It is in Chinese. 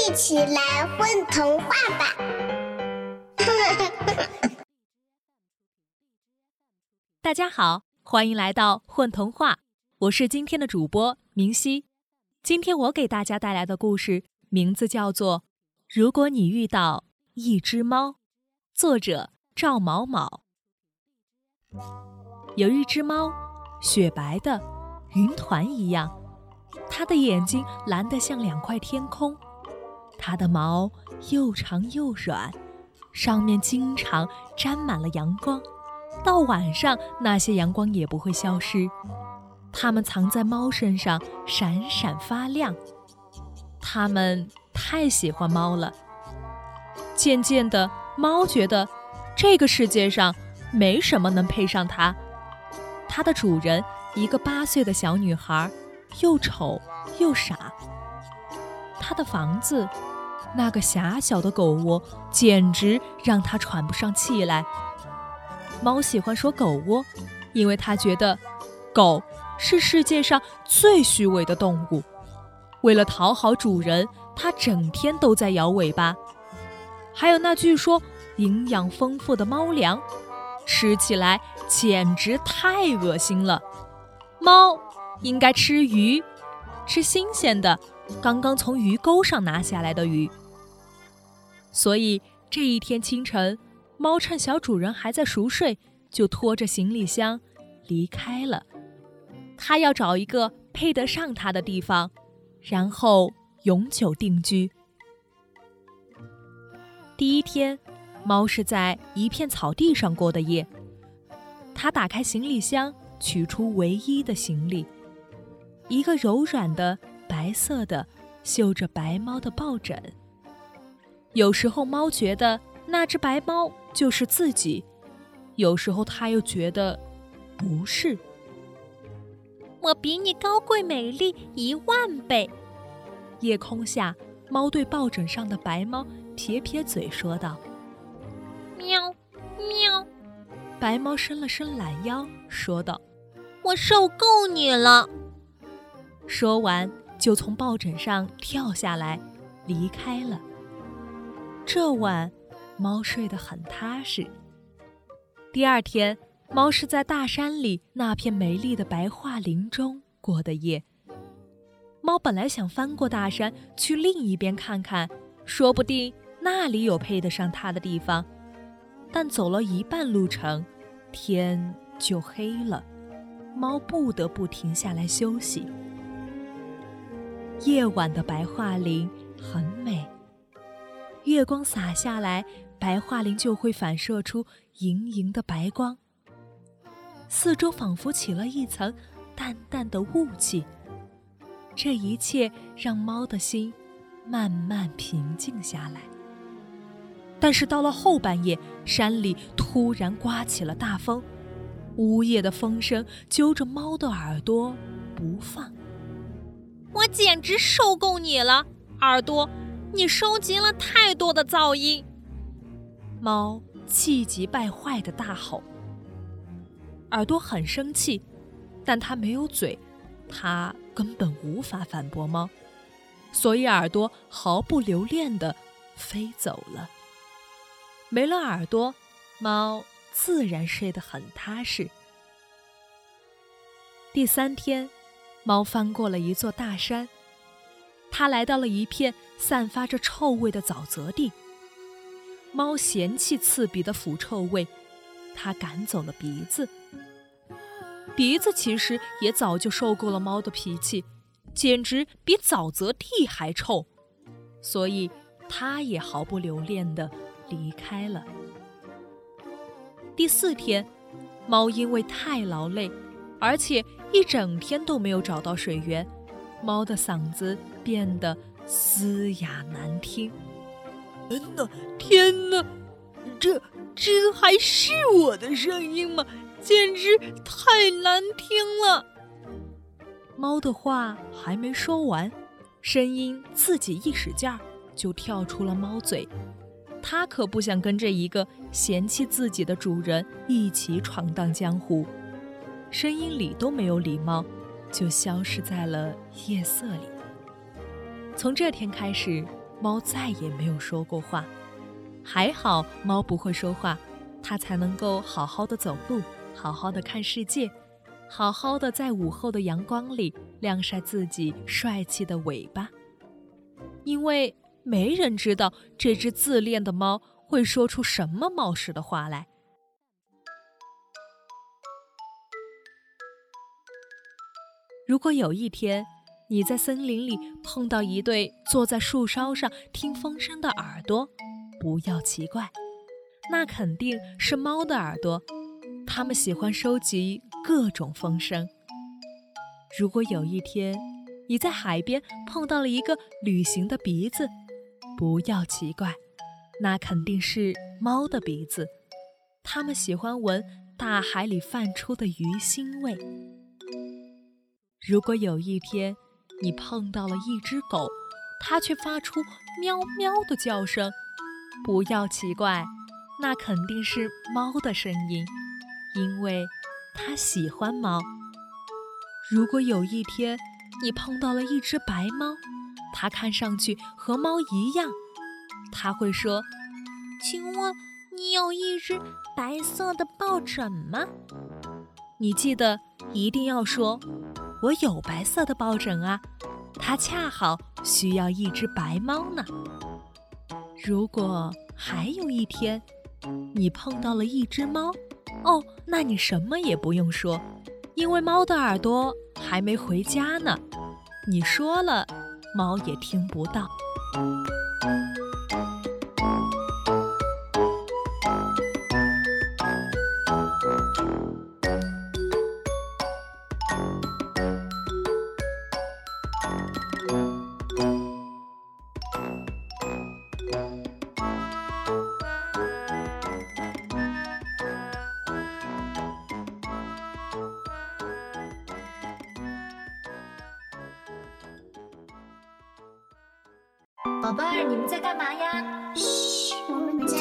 一起来混童话吧！大家好，欢迎来到混童话，我是今天的主播明熙。今天我给大家带来的故事名字叫做《如果你遇到一只猫》，作者赵某某。有一只猫，雪白的，云团一样，它的眼睛蓝得像两块天空，它的毛又长又软，上面经常沾满了阳光，到晚上那些阳光也不会消失，它们藏在猫身上，闪闪发亮。它们太喜欢猫了。渐渐的，猫觉得这个世界上没什么能配上它。它的主人，一个八岁的小女孩，又丑又傻。它的房子，那个狭小的狗窝，简直让它喘不上气来。猫喜欢说狗窝，因为它觉得狗是世界上最虚伪的动物。为了讨好主人，它整天都在摇尾巴。还有那据说营养丰富的猫粮。吃起来简直太恶心了。猫应该吃鱼，吃新鲜的，刚刚从鱼钩上拿下来的鱼。所以这一天清晨，猫趁小主人还在熟睡，就拖着行李箱离开了。它要找一个配得上它的地方，然后永久定居。第一天。猫是在一片草地上过的夜。它打开行李箱，取出唯一的行李——一个柔软的白色的、绣着白猫的抱枕。有时候，猫觉得那只白猫就是自己；有时候，它又觉得不是。我比你高贵美丽一万倍。夜空下，猫对抱枕上的白猫撇撇嘴，说道。喵，喵！白猫伸了伸懒腰，说道：“我受够你了。”说完，就从抱枕上跳下来，离开了。这晚，猫睡得很踏实。第二天，猫是在大山里那片美丽的白桦林中过的夜。猫本来想翻过大山去另一边看看，说不定那里有配得上它的地方。但走了一半路程，天就黑了，猫不得不停下来休息。夜晚的白桦林很美，月光洒下来，白桦林就会反射出莹莹的白光。四周仿佛起了一层淡淡的雾气，这一切让猫的心慢慢平静下来。但是到了后半夜，山里突然刮起了大风，呜咽的风声揪着猫的耳朵不放。我简直受够你了，耳朵！你收集了太多的噪音。猫气急败坏的大吼。耳朵很生气，但它没有嘴，它根本无法反驳猫，所以耳朵毫不留恋地飞走了。没了耳朵，猫自然睡得很踏实。第三天，猫翻过了一座大山，他来到了一片散发着臭味的沼泽地。猫嫌弃刺鼻的腐臭味，它赶走了鼻子。鼻子其实也早就受够了猫的脾气，简直比沼泽地还臭，所以它也毫不留恋的。离开了。第四天，猫因为太劳累，而且一整天都没有找到水源，猫的嗓子变得嘶哑难听。天哪，天哪，这这还是我的声音吗？简直太难听了！猫的话还没说完，声音自己一使劲儿，就跳出了猫嘴。它可不想跟着一个嫌弃自己的主人一起闯荡江湖，声音里都没有礼貌，就消失在了夜色里。从这天开始，猫再也没有说过话。还好猫不会说话，它才能够好好的走路，好好的看世界，好好的在午后的阳光里晾晒自己帅气的尾巴。因为没人知道这只自恋的猫会说出什么冒失的话来。如果有一天，你在森林里碰到一对坐在树梢上听风声的耳朵，不要奇怪，那肯定是猫的耳朵，它们喜欢收集各种风声。如果有一天你在海边碰到了一个旅行的鼻子，不要奇怪，那肯定是猫的鼻子，它们喜欢闻大海里泛出的鱼腥味。如果有一天，你碰到了一只狗，它却发出喵喵的叫声，不要奇怪，那肯定是猫的声音，因为它喜欢猫。如果有一天你碰到了一只白猫，它看上去和猫一样，它会说：“请问你有一只白色的抱枕吗？”你记得一定要说。我有白色的抱枕啊，它恰好需要一只白猫呢。如果还有一天，你碰到了一只猫，哦，那你什么也不用说，因为猫的耳朵还没回家呢。你说了，猫也听不到。宝贝儿，你们在干嘛呀？嘘，我们家。